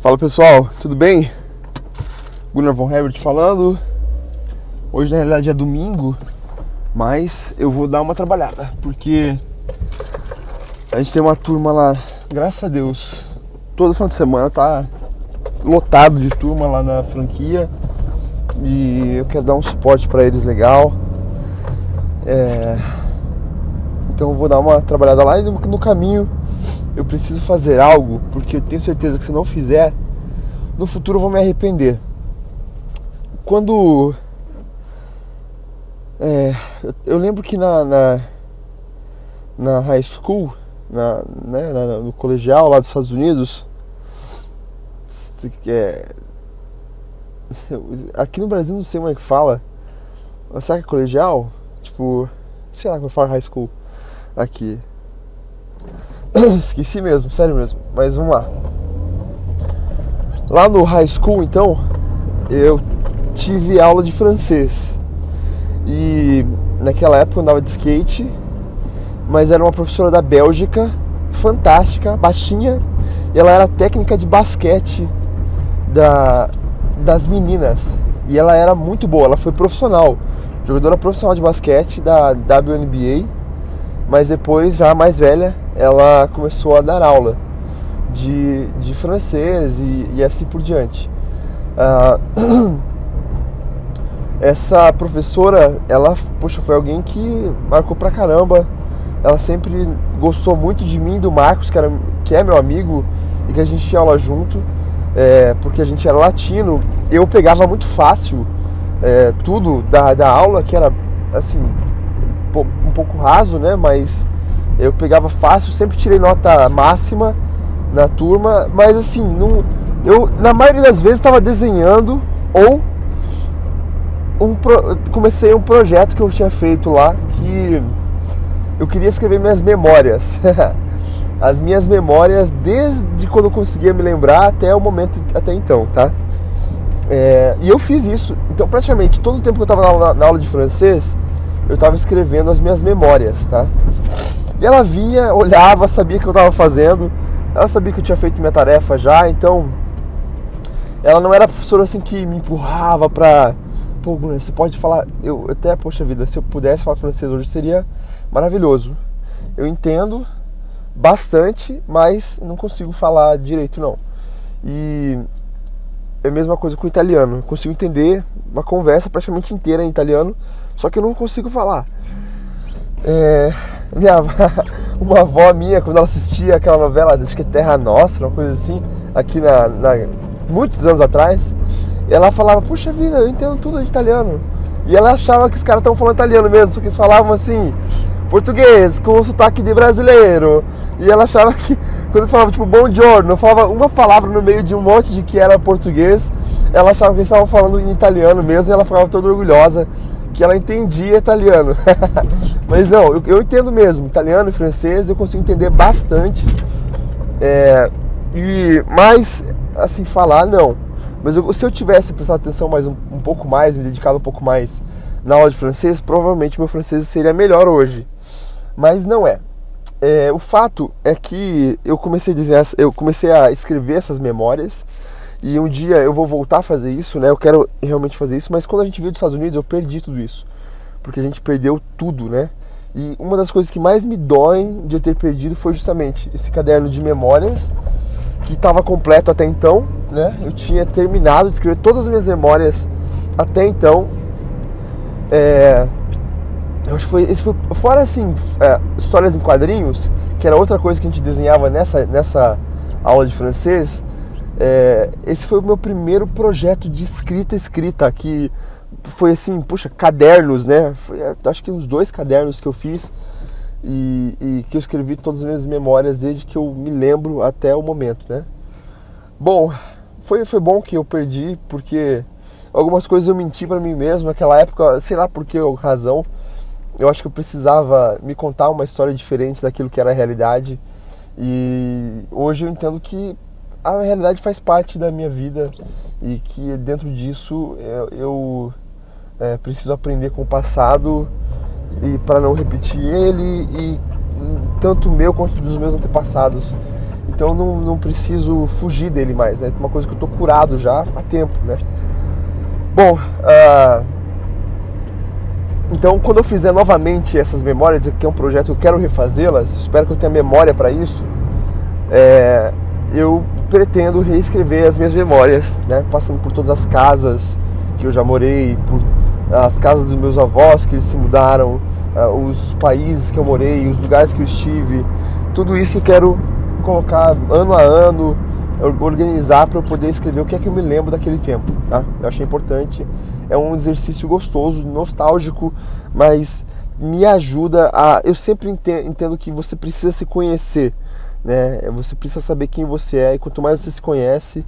Fala pessoal, tudo bem? Gunnar von Herbert falando. Hoje na realidade é domingo, mas eu vou dar uma trabalhada porque a gente tem uma turma lá, graças a Deus, todo final de semana tá lotado de turma lá na franquia e eu quero dar um suporte para eles legal. É... Então eu vou dar uma trabalhada lá e no caminho eu preciso fazer algo, porque eu tenho certeza que se não fizer, no futuro eu vou me arrepender. Quando. É, eu lembro que na, na, na high school, na, né, na, no colegial lá dos Estados Unidos, é, aqui no Brasil não sei como é que fala. Será que é colegial? Tipo, sei lá como fala high school aqui. Esqueci mesmo, sério mesmo. Mas vamos lá. Lá no high school, então, eu tive aula de francês. E naquela época eu andava de skate, mas era uma professora da Bélgica, fantástica, baixinha, e ela era técnica de basquete da, das meninas. E ela era muito boa, ela foi profissional, jogadora profissional de basquete da WNBA, mas depois, já mais velha, ela começou a dar aula de, de francês e, e assim por diante. Uh, essa professora, ela, poxa, foi alguém que marcou pra caramba. Ela sempre gostou muito de mim do Marcos, que, era, que é meu amigo e que a gente tinha aula junto, é, porque a gente era latino. Eu pegava muito fácil é, tudo da, da aula, que era assim, um pouco raso, né? Mas eu pegava fácil, sempre tirei nota máxima na turma, mas assim, não, eu na maioria das vezes estava desenhando ou um, comecei um projeto que eu tinha feito lá que eu queria escrever minhas memórias. As minhas memórias desde quando eu conseguia me lembrar até o momento até então, tá? É, e eu fiz isso. Então, praticamente todo o tempo que eu estava na, na aula de francês, eu estava escrevendo as minhas memórias, tá? E ela vinha, olhava, sabia o que eu estava fazendo, ela sabia que eu tinha feito minha tarefa já, então ela não era professora assim que me empurrava pra. Pô, você pode falar. Eu até, poxa vida, se eu pudesse falar francês hoje seria maravilhoso. Eu entendo bastante, mas não consigo falar direito não. E é a mesma coisa com o italiano. Eu consigo entender uma conversa praticamente inteira em italiano, só que eu não consigo falar. É, minha, uma avó minha, quando ela assistia aquela novela, acho que é Terra Nostra, uma coisa assim, aqui na, na muitos anos atrás, ela falava, puxa vida, eu entendo tudo de italiano. E ela achava que os caras estavam falando italiano mesmo, só que eles falavam assim, português, com sotaque de brasileiro. E ela achava que, quando falava tipo bom giorno, falava uma palavra no meio de um monte de que era português, ela achava que eles estavam falando em italiano mesmo e ela ficava toda orgulhosa que ela entendia italiano. Mas não, eu, eu, entendo mesmo, italiano e francês eu consigo entender bastante. É, e mais assim falar não. Mas eu, se eu tivesse prestado atenção mais um, um, pouco mais, me dedicado um pouco mais na aula de francês, provavelmente meu francês seria melhor hoje. Mas não é. é. O fato é que eu comecei a eu comecei a escrever essas memórias e um dia eu vou voltar a fazer isso, né? Eu quero realmente fazer isso, mas quando a gente veio dos Estados Unidos eu perdi tudo isso. Porque a gente perdeu tudo, né? E uma das coisas que mais me doem de eu ter perdido foi justamente esse caderno de memórias que estava completo até então, né? Eu tinha terminado de escrever todas as minhas memórias até então. É, eu acho que foi, esse foi fora assim, é, histórias em quadrinhos, que era outra coisa que a gente desenhava nessa, nessa aula de francês. É, esse foi o meu primeiro projeto de escrita escrita que foi assim, puxa, cadernos, né? Foi, acho que uns dois cadernos que eu fiz e, e, que eu escrevi todas as minhas memórias desde que eu me lembro até o momento, né? Bom, foi, foi bom que eu perdi porque algumas coisas eu menti para mim mesmo naquela época, sei lá por que razão. Eu acho que eu precisava me contar uma história diferente daquilo que era a realidade. E hoje eu entendo que a realidade faz parte da minha vida e que dentro disso eu, eu é, preciso aprender com o passado e para não repetir ele e tanto meu quanto dos meus antepassados. Então não, não preciso fugir dele mais, né? Uma coisa que eu tô curado já há tempo, né? Bom, uh, então quando eu fizer novamente essas memórias, que é um projeto que eu quero refazê-las, espero que eu tenha memória para isso, é, eu pretendo reescrever as minhas memórias, né? Passando por todas as casas que eu já morei, por as casas dos meus avós que eles se mudaram, uh, os países que eu morei, os lugares que eu estive, tudo isso eu quero colocar ano a ano, organizar para eu poder escrever o que é que eu me lembro daquele tempo, tá? Eu achei importante, é um exercício gostoso, nostálgico, mas me ajuda a. Eu sempre entendo que você precisa se conhecer, né? Você precisa saber quem você é e quanto mais você se conhece,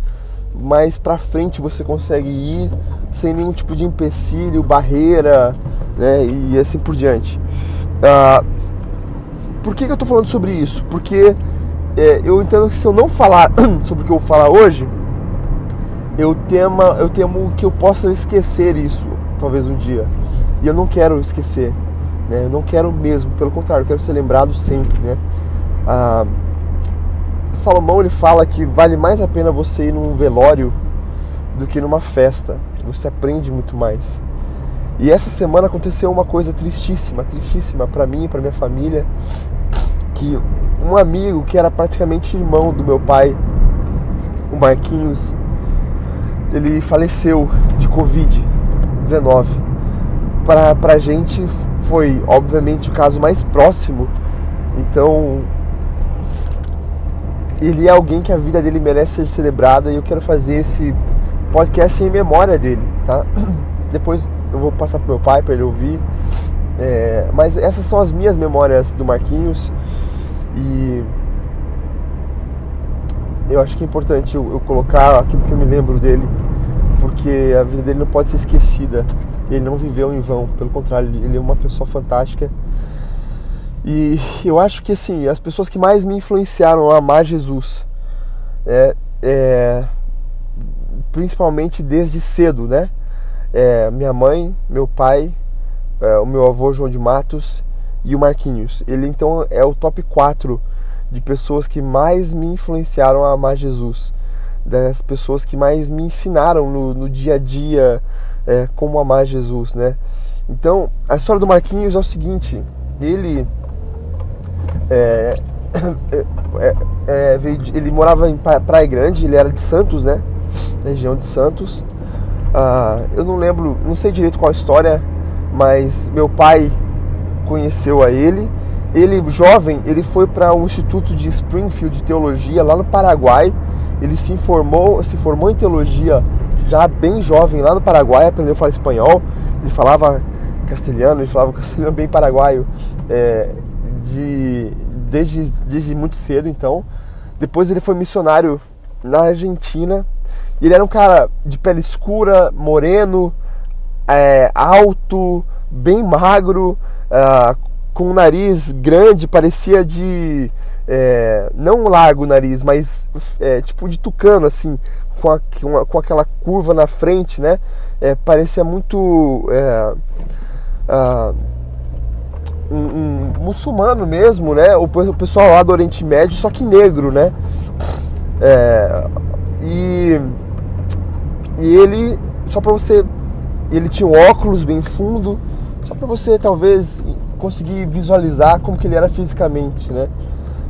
mais para frente você consegue ir sem nenhum tipo de empecilho, barreira, né? E assim por diante. Ah, por que, que eu estou falando sobre isso? Porque é, eu entendo que se eu não falar sobre o que eu vou falar hoje, eu temo, eu temo que eu possa esquecer isso, talvez um dia. E eu não quero esquecer, né? Eu não quero mesmo, pelo contrário, eu quero ser lembrado sempre, né? Ah, Salomão ele fala que vale mais a pena você ir num velório do que numa festa. Você aprende muito mais. E essa semana aconteceu uma coisa tristíssima, tristíssima para mim e para minha família, que um amigo que era praticamente irmão do meu pai, o Marquinhos, ele faleceu de Covid-19. Para a gente foi, obviamente, o caso mais próximo. Então, ele é alguém que a vida dele merece ser celebrada e eu quero fazer esse podcast em memória dele, tá? Depois eu vou passar pro meu pai para ele ouvir. É, mas essas são as minhas memórias do Marquinhos e eu acho que é importante eu, eu colocar aquilo que eu me lembro dele, porque a vida dele não pode ser esquecida. Ele não viveu em vão, pelo contrário, ele é uma pessoa fantástica e eu acho que assim, as pessoas que mais me influenciaram a amar Jesus, é, é principalmente desde cedo, né? É, minha mãe, meu pai, é, o meu avô João de Matos e o Marquinhos. Ele então é o top 4 de pessoas que mais me influenciaram a amar Jesus, das pessoas que mais me ensinaram no, no dia a dia é, como amar Jesus, né? Então, a história do Marquinhos é o seguinte: ele é, é, é, ele morava em Praia Grande, ele era de Santos, né? Região de Santos. Ah, eu não lembro, não sei direito qual a história, mas meu pai conheceu a ele. Ele, jovem, ele foi para um instituto de Springfield de teologia lá no Paraguai. Ele se formou, se formou em teologia já bem jovem lá no Paraguai, aprendeu a falar espanhol. Ele falava castelhano, ele falava castelhano bem paraguaio. É, de desde, desde muito cedo, então. Depois ele foi missionário na Argentina. Ele era um cara de pele escura, moreno, é, alto, bem magro, é, com um nariz grande, parecia de. É, não largo nariz, mas é, tipo de tucano, assim, com, a, com, aquela curva na frente, né? É, parecia muito. Uh, um, um, muçulmano mesmo, né? O, pessoal lá do Oriente Médio, só que negro, né? É, e, e ele, só para você, ele tinha um óculos bem fundo, só para você talvez conseguir visualizar como que ele era fisicamente, né?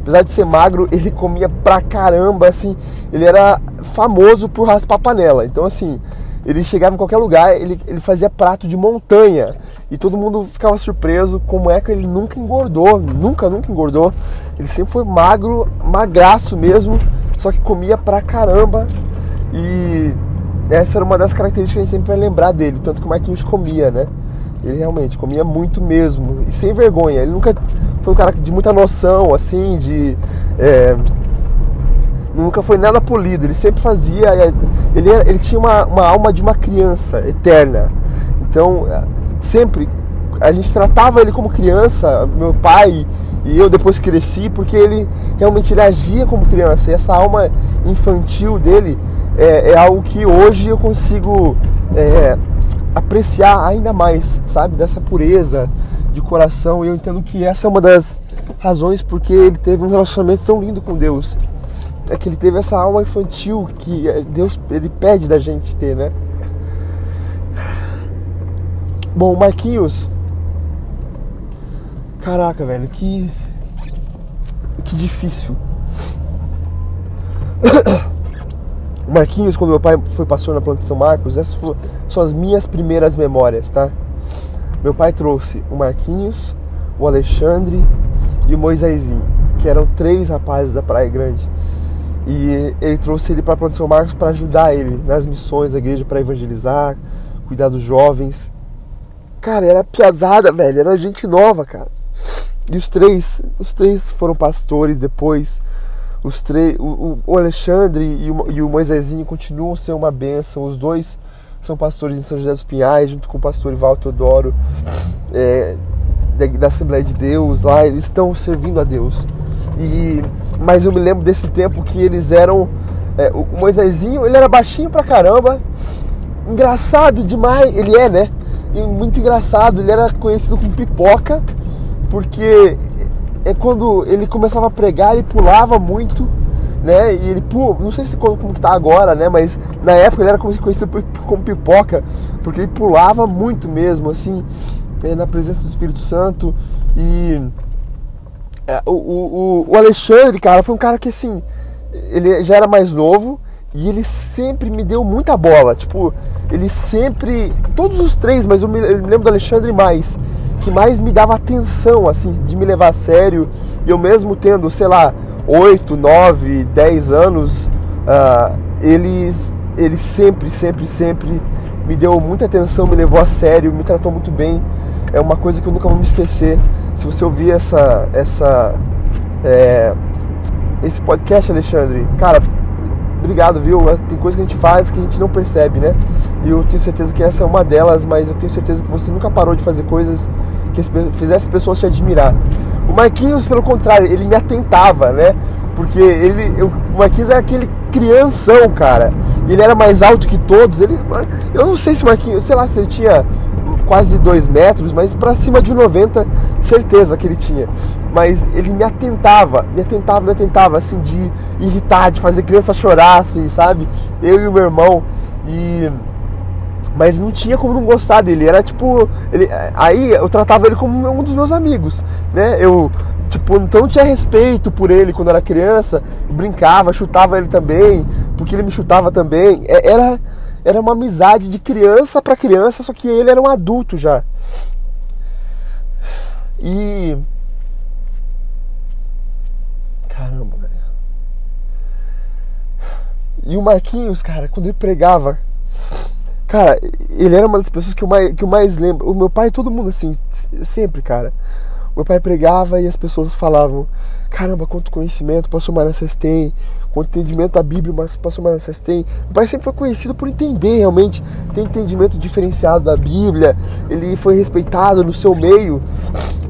Apesar de ser magro, ele comia pra caramba, assim, ele era famoso por raspar panela. Então, assim, ele chegava em qualquer lugar, ele, ele fazia prato de montanha. E todo mundo ficava surpreso como é que ele nunca engordou. Nunca, nunca engordou. Ele sempre foi magro, magraço mesmo, só que comia pra caramba. E essa era uma das características que a gente sempre vai lembrar dele, tanto que o Marquinhos comia, né? Ele realmente comia muito mesmo. E sem vergonha. Ele nunca foi um cara de muita noção, assim, de. É, nunca foi nada polido, ele sempre fazia. É, ele, ele tinha uma, uma alma de uma criança eterna. Então, é, sempre a gente tratava ele como criança, meu pai e eu depois cresci, porque ele realmente ele agia como criança. E essa alma infantil dele é, é algo que hoje eu consigo é, apreciar ainda mais, sabe? Dessa pureza de coração. E eu entendo que essa é uma das razões porque ele teve um relacionamento tão lindo com Deus é que ele teve essa alma infantil que Deus ele pede da gente ter, né? Bom, Marquinhos. Caraca, velho, que que difícil. O Marquinhos, quando meu pai foi pastor na planta São Marcos, essas são as minhas primeiras memórias, tá? Meu pai trouxe o Marquinhos, o Alexandre e o Moisésinho, que eram três rapazes da Praia Grande. E ele trouxe ele para a planta São Marcos para ajudar ele nas missões da igreja, para evangelizar, cuidar dos jovens. Cara, era piazada, velho, era gente nova, cara. E os três, os três foram pastores depois. Os três, o, o Alexandre e o, e o Moisésinho continuam sendo uma benção. Os dois são pastores em São José dos Pinhais, junto com o pastor Ival Teodoro, é, da, da, Assembleia de Deus. Lá eles estão servindo a Deus. E, mas eu me lembro desse tempo que eles eram. É, o Moisésinho, ele era baixinho pra caramba, engraçado demais. Ele é, né? E muito engraçado. Ele era conhecido como pipoca porque é quando ele começava a pregar, ele pulava muito, né? E ele pula, não sei se como, como que tá agora, né? Mas na época ele era conhecido como pipoca, porque ele pulava muito mesmo, assim, é, na presença do Espírito Santo. E é, o, o, o Alexandre, cara, foi um cara que assim, ele já era mais novo e ele sempre me deu muita bola. Tipo, ele sempre. Todos os três, mas eu me, eu me lembro do Alexandre mais que mais me dava atenção, assim, de me levar a sério. E eu mesmo tendo, sei lá, 8, 9, 10 anos, uh, ele, ele sempre, sempre, sempre me deu muita atenção, me levou a sério, me tratou muito bem. É uma coisa que eu nunca vou me esquecer. Se você ouvir essa, essa, é, esse podcast, Alexandre, cara, obrigado, viu? Tem coisa que a gente faz que a gente não percebe, né? E eu tenho certeza que essa é uma delas, mas eu tenho certeza que você nunca parou de fazer coisas que fizesse pessoas te admirar. O Marquinhos, pelo contrário, ele me atentava, né? Porque ele, eu, o Marquinhos era aquele crianção, cara. E ele era mais alto que todos. Ele, eu não sei se o Marquinhos, sei lá se ele tinha quase 2 metros, mas para cima de 90, certeza que ele tinha. Mas ele me atentava, me atentava, me atentava, assim, de irritar, de fazer criança chorar, assim, sabe? Eu e o meu irmão. E mas não tinha como não gostar dele. Era tipo, ele, aí eu tratava ele como um dos meus amigos, né? Eu, tipo, então tinha respeito por ele quando era criança, brincava, chutava ele também, porque ele me chutava também. É, era era uma amizade de criança para criança, só que ele era um adulto já. E caramba, velho. E o Marquinhos, cara, quando ele pregava, Cara, ele era uma das pessoas que eu mais, que eu mais lembro. O meu pai, todo mundo assim, sempre, cara. Meu pai pregava e as pessoas falavam: Caramba, quanto conhecimento o pastor Manassés tem, quanto entendimento da Bíblia o pastor Manassés tem. Meu pai sempre foi conhecido por entender realmente, tem entendimento diferenciado da Bíblia. Ele foi respeitado no seu meio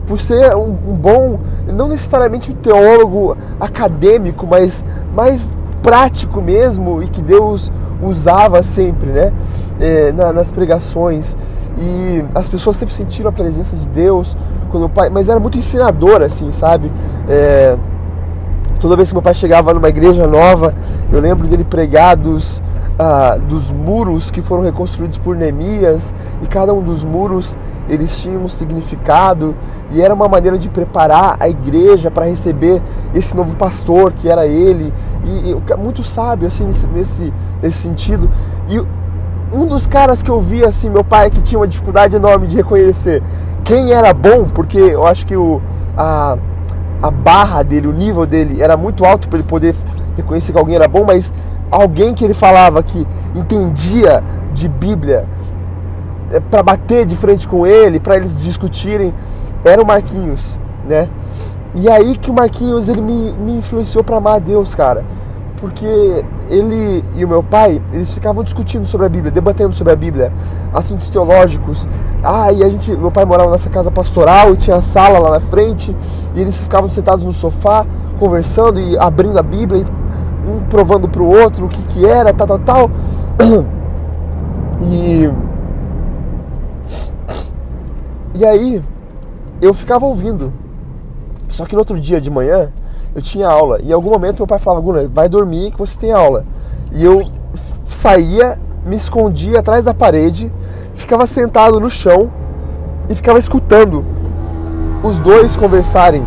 por ser um, um bom, não necessariamente um teólogo acadêmico, mas mais prático mesmo e que Deus usava sempre, né? É, na, nas pregações. E as pessoas sempre sentiram a presença de Deus o pai, mas era muito ensinador, assim, sabe? É, toda vez que meu pai chegava numa igreja nova, eu lembro dele pregar dos, ah, dos muros que foram reconstruídos por Neemias, e cada um dos muros eles tinham um significado, e era uma maneira de preparar a igreja para receber esse novo pastor que era ele, e, e muito sábio assim nesse, nesse sentido. E um dos caras que eu vi assim, meu pai que tinha uma dificuldade enorme de reconhecer quem era bom, porque eu acho que o a, a barra dele, o nível dele era muito alto para ele poder reconhecer que alguém era bom, mas alguém que ele falava que entendia de Bíblia é, para bater de frente com ele, para eles discutirem, era o Marquinhos, né? E aí que o Marquinhos ele me, me influenciou para amar a Deus, cara porque ele e o meu pai, eles ficavam discutindo sobre a Bíblia, debatendo sobre a Bíblia, assuntos teológicos. Ah, e a gente, meu pai morava nessa casa pastoral e tinha a sala lá na frente, e eles ficavam sentados no sofá, conversando e abrindo a Bíblia, um provando para o outro o que que era, tal, tal, tal. E E aí eu ficava ouvindo. Só que no outro dia de manhã, eu tinha aula. E em algum momento meu pai falava, Gunnar, vai dormir que você tem aula. E eu saía, me escondia atrás da parede, ficava sentado no chão e ficava escutando os dois conversarem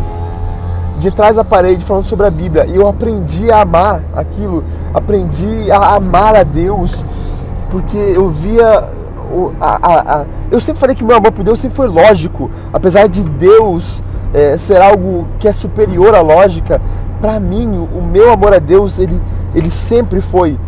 de trás da parede falando sobre a Bíblia. E eu aprendi a amar aquilo, aprendi a amar a Deus, porque eu via. A, a, a, eu sempre falei que meu amor por Deus sempre foi lógico, apesar de Deus é, ser algo que é superior à lógica. Para mim, o meu amor a Deus ele, ele sempre foi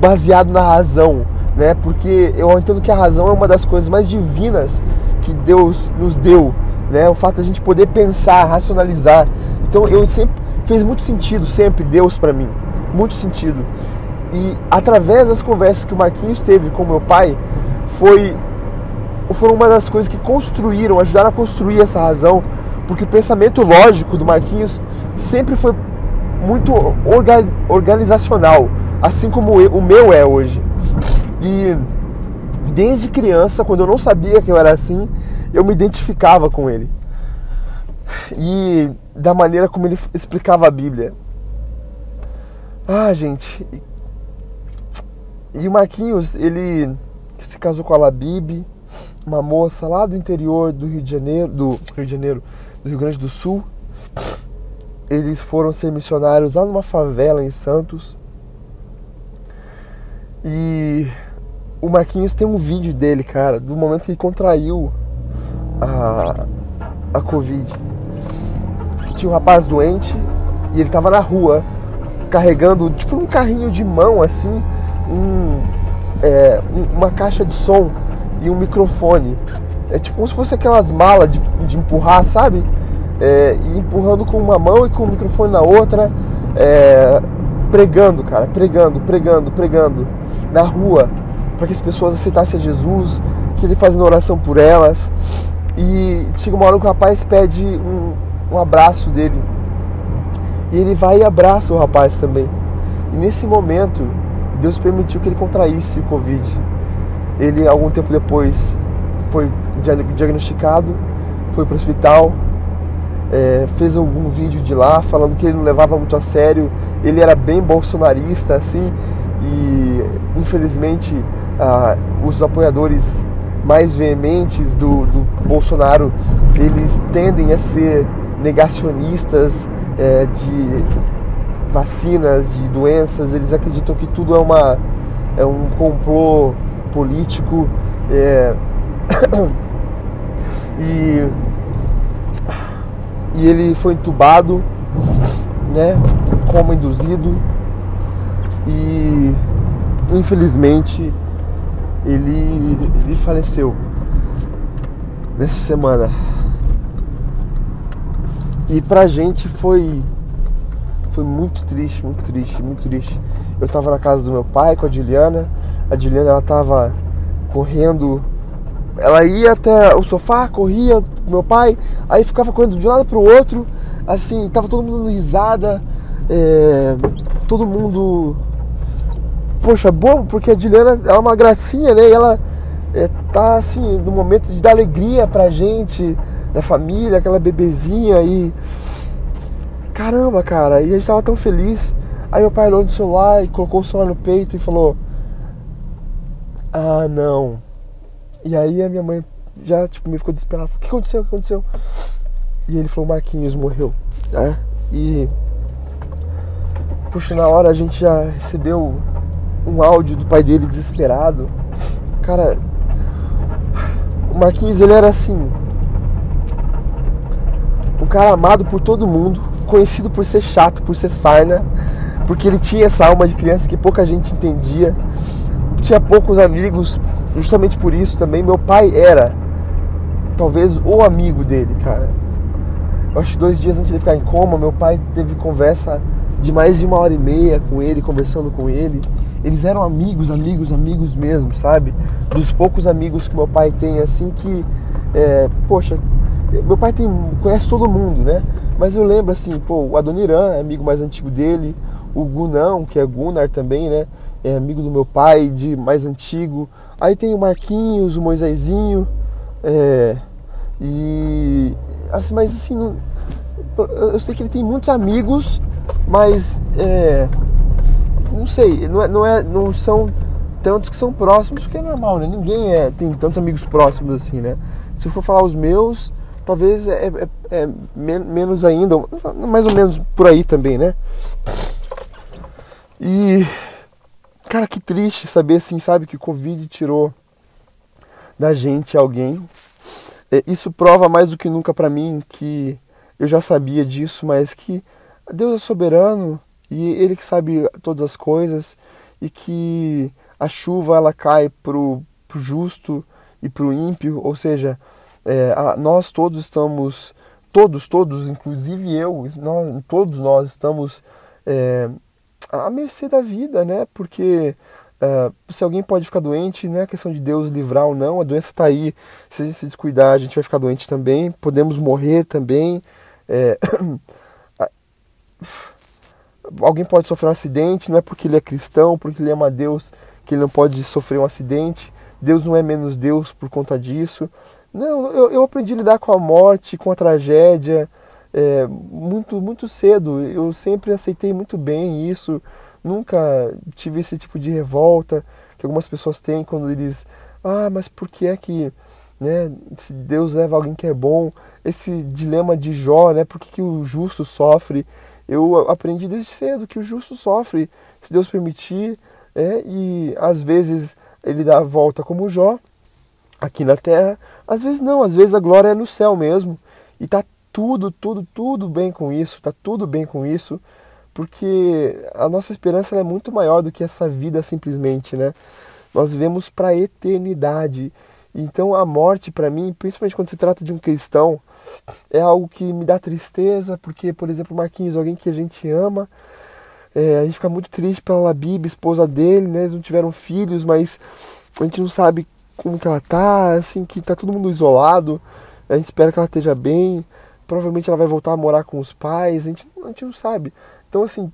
baseado na razão, né? Porque eu entendo que a razão é uma das coisas mais divinas que Deus nos deu, né? O fato de a gente poder pensar, racionalizar. Então eu sempre fez muito sentido sempre Deus para mim, muito sentido. E através das conversas que o Marquinhos teve com meu pai, foi foram uma das coisas que construíram, ajudaram a construir essa razão, porque o pensamento lógico do Marquinhos sempre foi muito orga organizacional, assim como o meu é hoje. E desde criança, quando eu não sabia que eu era assim, eu me identificava com ele. E da maneira como ele explicava a Bíblia. Ah, gente. E o Marquinhos, ele se casou com a Labib, uma moça lá do interior do Rio de Janeiro, do Rio de Janeiro, do Rio Grande do Sul. Eles foram ser missionários lá numa favela em Santos. E o Marquinhos tem um vídeo dele, cara, do momento que ele contraiu a, a Covid. Tinha um rapaz doente e ele tava na rua carregando, tipo um carrinho de mão assim, um, é, uma caixa de som e um microfone. É tipo como se fosse aquelas malas de, de empurrar, sabe? É, e empurrando com uma mão e com o microfone na outra, é, pregando, cara, pregando, pregando, pregando na rua, para que as pessoas aceitassem a Jesus, que ele fazendo oração por elas. E chega uma hora que o rapaz pede um, um abraço dele. E ele vai e abraça o rapaz também. E nesse momento, Deus permitiu que ele contraísse o Covid. Ele, algum tempo depois, foi diagnosticado, foi para o hospital, é, fez algum vídeo de lá falando que ele não levava muito a sério, ele era bem bolsonarista, assim, e infelizmente ah, os apoiadores mais veementes do, do Bolsonaro, eles tendem a ser negacionistas é, de vacinas, de doenças, eles acreditam que tudo é, uma, é um complô político. É, e, e ele foi entubado, né, como induzido e infelizmente ele, ele faleceu nessa semana. E pra gente foi foi muito triste, muito triste, muito triste. Eu tava na casa do meu pai com a Juliana. A Juliana ela tava correndo. Ela ia até o sofá, corria meu pai, aí ficava correndo de um lado pro outro. Assim, tava todo mundo risada. É, todo mundo poxa, bom, porque a Juliana é uma gracinha, né? E ela é, tá assim, no momento de dar alegria pra gente, da família, aquela bebezinha e. Caramba, cara, e a gente tava tão feliz. Aí meu pai olhou no celular e colocou o celular no peito e falou: Ah, não. E aí a minha mãe já tipo, me ficou desesperada. O que aconteceu? O que aconteceu? E ele falou: Marquinhos morreu. Né? E. Puxa, na hora a gente já recebeu um áudio do pai dele desesperado. Cara, o Marquinhos ele era assim, um cara amado por todo mundo, conhecido por ser chato, por ser sarna, porque ele tinha essa alma de criança que pouca gente entendia. Tinha poucos amigos, justamente por isso também. Meu pai era talvez o amigo dele, cara. Eu acho que dois dias antes de ficar em coma, meu pai teve conversa de mais de uma hora e meia com ele, conversando com ele eles eram amigos, amigos, amigos mesmo, sabe? Dos poucos amigos que meu pai tem, assim, que, é, poxa, meu pai tem, conhece todo mundo, né? Mas eu lembro, assim, pô, o Adoniran é amigo mais antigo dele, o Gunão, que é Gunnar também, né? É amigo do meu pai, de mais antigo. Aí tem o Marquinhos, o Moisésinho, é, e, assim, mas assim, eu sei que ele tem muitos amigos, mas é, não sei, não, é, não, é, não são tantos que são próximos, porque é normal, né? Ninguém é, tem tantos amigos próximos assim, né? Se eu for falar os meus, talvez é, é, é menos ainda, mais ou menos por aí também, né? E cara, que triste saber assim, sabe, que o Covid tirou da gente alguém. É, isso prova mais do que nunca para mim que eu já sabia disso, mas que Deus é soberano e Ele que sabe todas as coisas e que a chuva ela cai pro, pro justo e pro ímpio, ou seja, é, a, nós todos estamos, todos, todos, inclusive eu, nós, todos nós estamos é, à mercê da vida, né? Porque é, se alguém pode ficar doente, não é questão de Deus livrar ou não, a doença está aí. Se a gente se descuidar, a gente vai ficar doente também, podemos morrer também. É, alguém pode sofrer um acidente, não é porque ele é cristão, porque ele ama Deus, que ele não pode sofrer um acidente. Deus não é menos Deus por conta disso. Não, eu, eu aprendi a lidar com a morte, com a tragédia, é, muito, muito cedo. Eu sempre aceitei muito bem isso. Nunca tive esse tipo de revolta que algumas pessoas têm quando eles, ah, mas por que é que, né, se Deus leva alguém que é bom, esse dilema de Jó, né, por que, que o justo sofre? Eu aprendi desde cedo que o justo sofre, se Deus permitir, é, e às vezes ele dá a volta como Jó, aqui na terra, às vezes não, às vezes a glória é no céu mesmo, e tá tudo, tudo, tudo bem com isso, tá tudo bem com isso, porque a nossa esperança é muito maior do que essa vida simplesmente, né? Nós vivemos para a eternidade. Então a morte para mim, principalmente quando se trata de um cristão, é algo que me dá tristeza, porque, por exemplo, Marquinhos, alguém que a gente ama, é, a gente fica muito triste pela Labib, esposa dele, né? Eles não tiveram filhos, mas a gente não sabe como que ela tá, assim, que tá todo mundo isolado. A gente espera que ela esteja bem provavelmente ela vai voltar a morar com os pais, a gente, a gente não sabe. Então, assim,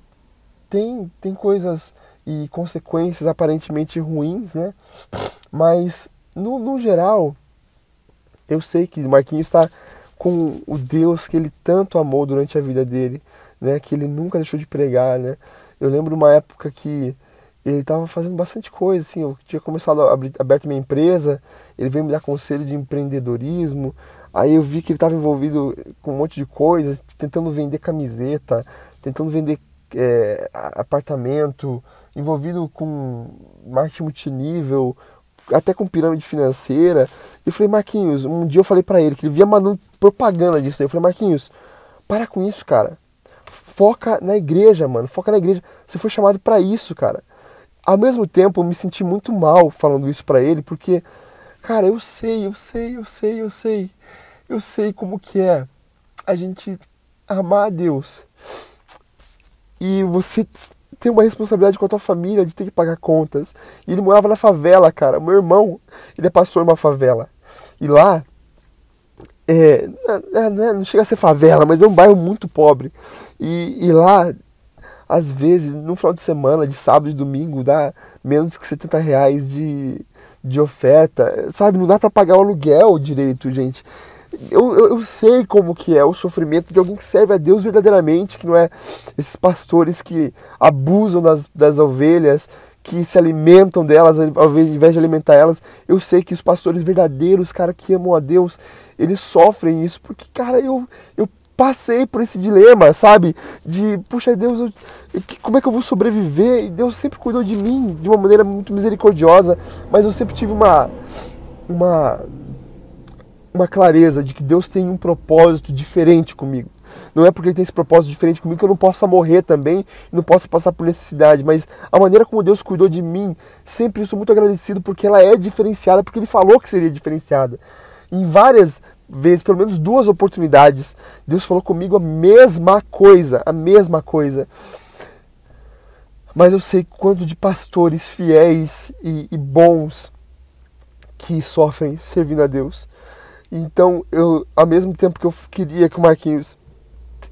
tem, tem coisas e consequências aparentemente ruins, né? Mas, no, no geral, eu sei que Marquinhos está com o Deus que ele tanto amou durante a vida dele, né? Que ele nunca deixou de pregar, né? Eu lembro uma época que ele estava fazendo bastante coisa, assim, eu tinha começado a abrir aberto minha empresa, ele veio me dar conselho de empreendedorismo, aí eu vi que ele estava envolvido com um monte de coisas, tentando vender camiseta, tentando vender é, apartamento, envolvido com marketing multinível, até com pirâmide financeira. Eu falei, Marquinhos, um dia eu falei para ele que ele via mandando propaganda disso aí. Eu falei, Marquinhos, para com isso, cara. Foca na igreja, mano. Foca na igreja. Você foi chamado para isso, cara. Ao mesmo tempo, eu me senti muito mal falando isso para ele, porque, cara, eu sei, eu sei, eu sei, eu sei. Eu sei como que é a gente amar a Deus. E você tem uma responsabilidade com a tua família de ter que pagar contas. E ele morava na favela, cara. Meu irmão, ele é pastor numa favela. E lá, é, não chega a ser favela, mas é um bairro muito pobre. E, e lá às vezes, no final de semana, de sábado e domingo, dá menos que 70 reais de, de oferta. Sabe, não dá para pagar o aluguel direito, gente. Eu, eu, eu, sei como que é o sofrimento de alguém que serve a Deus verdadeiramente, que não é esses pastores que abusam das, das ovelhas, que se alimentam delas ao invés de alimentar elas. Eu sei que os pastores verdadeiros, cara, que amam a Deus, eles sofrem isso, porque, cara, eu, eu passei por esse dilema, sabe? De, puxa, Deus, eu, como é que eu vou sobreviver? E Deus sempre cuidou de mim de uma maneira muito misericordiosa, mas eu sempre tive uma, uma, uma clareza de que Deus tem um propósito diferente comigo. Não é porque ele tem esse propósito diferente comigo que eu não possa morrer também não possa passar por necessidade, mas a maneira como Deus cuidou de mim, sempre eu sou muito agradecido porque ela é diferenciada, porque ele falou que seria diferenciada. Em várias vezes, pelo menos duas oportunidades, Deus falou comigo a mesma coisa, a mesma coisa. Mas eu sei quanto de pastores fiéis e, e bons que sofrem servindo a Deus. Então, eu, ao mesmo tempo que eu queria que o Marquinhos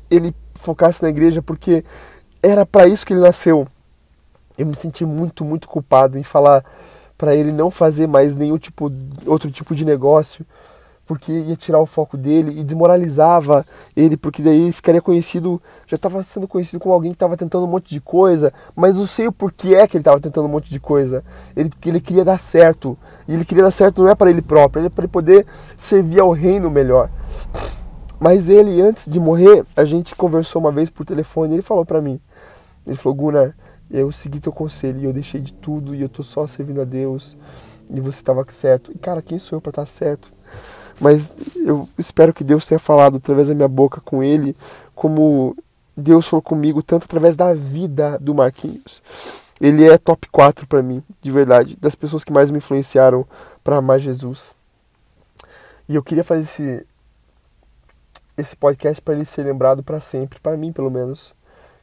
ele focasse na igreja, porque era para isso que ele nasceu, eu me senti muito, muito culpado em falar para ele não fazer mais nenhum tipo, outro tipo de negócio, porque ia tirar o foco dele e desmoralizava ele, porque daí ficaria conhecido, já estava sendo conhecido como alguém que estava tentando um monte de coisa, mas não sei o porquê é que ele estava tentando um monte de coisa. Ele, ele queria dar certo, e ele queria dar certo não é para ele próprio, é para ele poder servir ao reino melhor. Mas ele, antes de morrer, a gente conversou uma vez por telefone e ele falou para mim, ele falou, Gunnar, eu segui teu conselho e eu deixei de tudo e eu tô só servindo a Deus e você estava certo. E cara, quem sou eu para estar certo? Mas eu espero que Deus tenha falado através da minha boca com ele, como Deus falou comigo, tanto através da vida do Marquinhos. Ele é top 4 para mim, de verdade, das pessoas que mais me influenciaram para amar Jesus. E eu queria fazer esse esse podcast para ele ser lembrado para sempre, para mim pelo menos,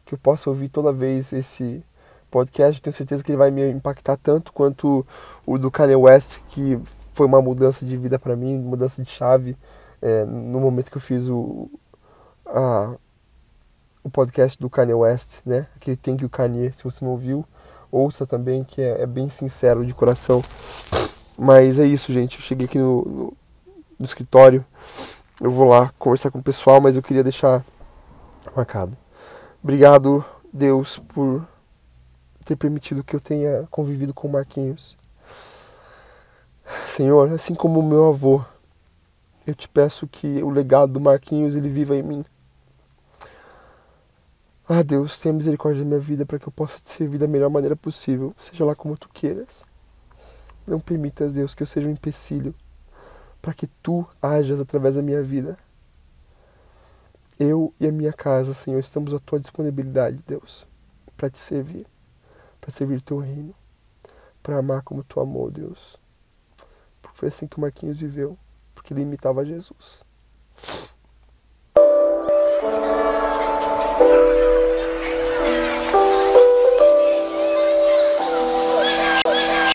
que eu possa ouvir toda vez esse podcast. Tenho certeza que ele vai me impactar tanto quanto o do Kanye West, que foi uma mudança de vida para mim, mudança de chave é, no momento que eu fiz o, a, o podcast do Kanye West, né? Aquele Thank You Kanye, se você não ouviu, ouça também, que é, é bem sincero de coração. Mas é isso, gente. Eu cheguei aqui no, no, no escritório. Eu vou lá conversar com o pessoal, mas eu queria deixar marcado. Obrigado, Deus, por ter permitido que eu tenha convivido com o Marquinhos. Senhor, assim como o meu avô, eu te peço que o legado do Marquinhos ele viva em mim. Ah, Deus, tenha misericórdia da minha vida para que eu possa te servir da melhor maneira possível, seja lá como tu queiras. Não permitas, Deus, que eu seja um empecilho para que tu hajas através da minha vida. Eu e a minha casa, Senhor, estamos à tua disponibilidade, Deus, para te servir, para servir teu reino, para amar como tu amou, Deus. Foi assim que o Marquinhos viveu, porque ele imitava Jesus.